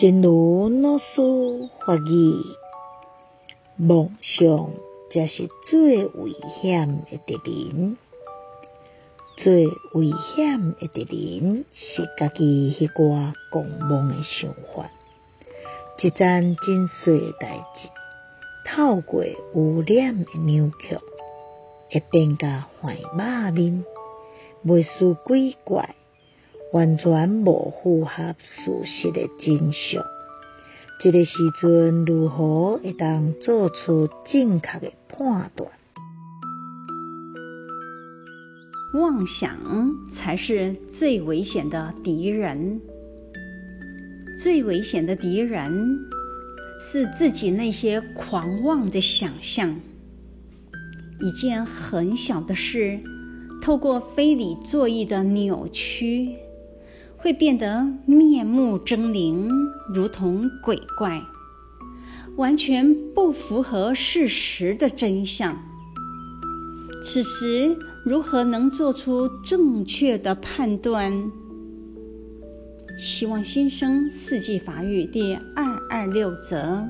正如老师发言，梦想才是最危险的敌人。最危险的敌人是家己迄挂狂妄的想法，一欉真小的代志，透过污染的扭曲，会变甲坏肉面，袂输鬼怪。完全无符合事实的真相，这个时阵如何会当做出正确的判断？妄想才是最危险的敌人，最危险的敌人是自己那些狂妄的想象。一件很小的事，透过非理作意的扭曲。会变得面目狰狞，如同鬼怪，完全不符合事实的真相。此时如何能做出正确的判断？希望新生四季法语第二二六则。